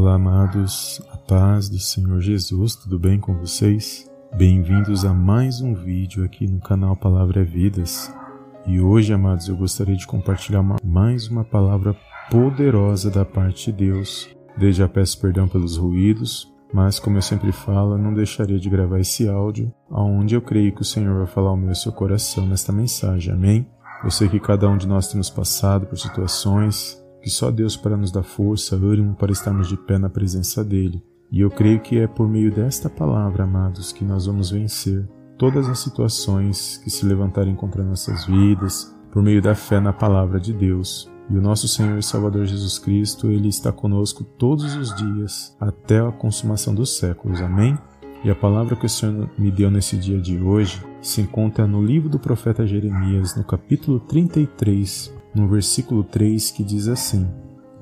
Olá, amados, a paz do Senhor Jesus, tudo bem com vocês? Bem-vindos a mais um vídeo aqui no canal Palavra é Vidas. E hoje, amados, eu gostaria de compartilhar mais uma palavra poderosa da parte de Deus. Desde já peço perdão pelos ruídos, mas como eu sempre falo, não deixaria de gravar esse áudio, aonde eu creio que o Senhor vai falar ao meu e seu coração nesta mensagem. Amém? Eu sei que cada um de nós temos passado por situações que só Deus para nos dar força, ânimo para estarmos de pé na presença dele. E eu creio que é por meio desta palavra, amados, que nós vamos vencer todas as situações que se levantarem contra nossas vidas, por meio da fé na palavra de Deus. E o nosso Senhor e Salvador Jesus Cristo, ele está conosco todos os dias até a consumação dos séculos. Amém? E a palavra que o Senhor me deu nesse dia de hoje se encontra no livro do profeta Jeremias, no capítulo 33, no versículo 3, que diz assim: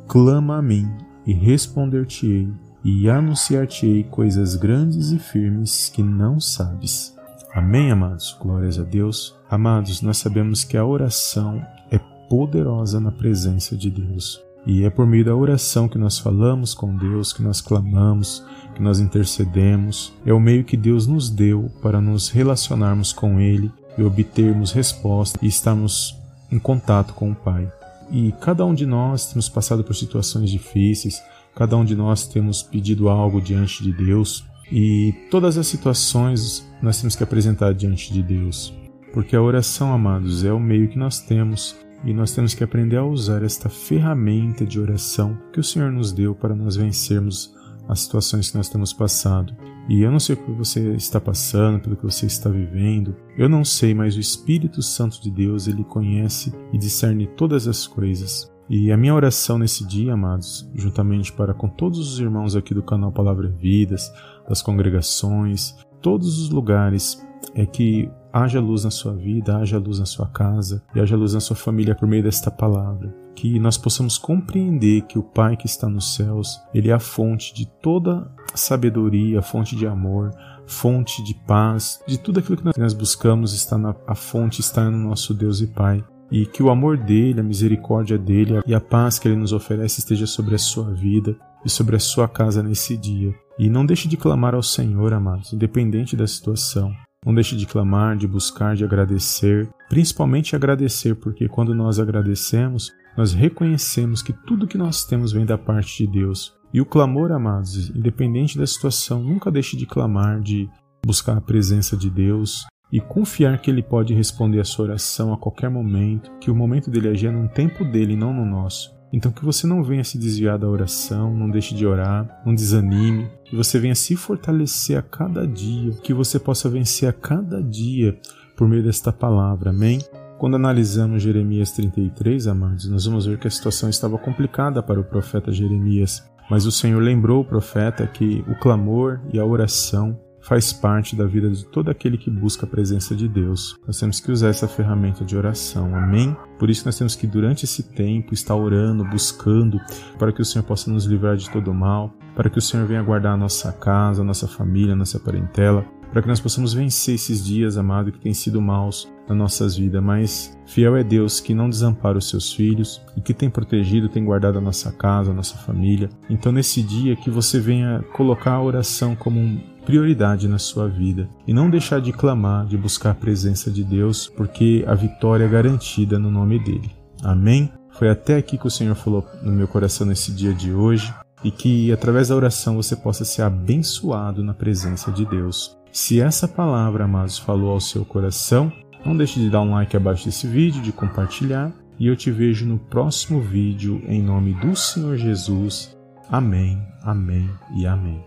Clama a mim e responder-te-ei, e anunciar-te-ei coisas grandes e firmes que não sabes. Amém, amados? Glórias a Deus. Amados, nós sabemos que a oração é poderosa na presença de Deus. E é por meio da oração que nós falamos com Deus, que nós clamamos, que nós intercedemos. É o meio que Deus nos deu para nos relacionarmos com Ele e obtermos resposta e estarmos em contato com o Pai. E cada um de nós temos passado por situações difíceis, cada um de nós temos pedido algo diante de Deus, e todas as situações nós temos que apresentar diante de Deus. Porque a oração, amados, é o meio que nós temos e nós temos que aprender a usar esta ferramenta de oração que o Senhor nos deu para nós vencermos as situações que nós temos passado. E eu não sei o que você está passando, pelo que você está vivendo. Eu não sei, mas o Espírito Santo de Deus, ele conhece e discerne todas as coisas. E a minha oração nesse dia, amados, juntamente para com todos os irmãos aqui do canal Palavra Vidas, das congregações, todos os lugares, é que haja luz na sua vida, haja luz na sua casa e haja luz na sua família por meio desta palavra. Que nós possamos compreender que o Pai que está nos céus, Ele é a fonte de toda sabedoria, fonte de amor, fonte de paz, de tudo aquilo que nós buscamos está na a fonte está no nosso Deus e Pai. E que o amor dele, a misericórdia dele e a paz que ele nos oferece esteja sobre a sua vida e sobre a sua casa nesse dia. E não deixe de clamar ao Senhor, amados, independente da situação. Não deixe de clamar, de buscar, de agradecer, principalmente agradecer, porque quando nós agradecemos, nós reconhecemos que tudo que nós temos vem da parte de Deus. E o clamor, amados, independente da situação, nunca deixe de clamar, de buscar a presença de Deus e confiar que Ele pode responder a sua oração a qualquer momento, que o momento dele agir é no tempo dele, não no nosso. Então que você não venha se desviar da oração, não deixe de orar, não desanime, que você venha se fortalecer a cada dia, que você possa vencer a cada dia por meio desta palavra. Amém? Quando analisamos Jeremias 33, amados, nós vamos ver que a situação estava complicada para o profeta Jeremias. Mas o Senhor lembrou o profeta que o clamor e a oração faz parte da vida de todo aquele que busca a presença de Deus. Nós temos que usar essa ferramenta de oração, amém? Por isso nós temos que durante esse tempo estar orando, buscando, para que o Senhor possa nos livrar de todo mal, para que o Senhor venha guardar a nossa casa, a nossa família, a nossa parentela, para que nós possamos vencer esses dias, amado, que têm sido maus nas nossas vidas, mas fiel é Deus que não desampara os seus filhos e que tem protegido, tem guardado a nossa casa, a nossa família. Então, nesse dia, que você venha colocar a oração como um prioridade na sua vida e não deixar de clamar, de buscar a presença de Deus, porque a vitória é garantida no nome dele. Amém? Foi até aqui que o Senhor falou no meu coração nesse dia de hoje e que através da oração você possa ser abençoado na presença de Deus. Se essa palavra, amados, falou ao seu coração, não deixe de dar um like abaixo desse vídeo, de compartilhar, e eu te vejo no próximo vídeo em nome do Senhor Jesus. Amém, amém e amém.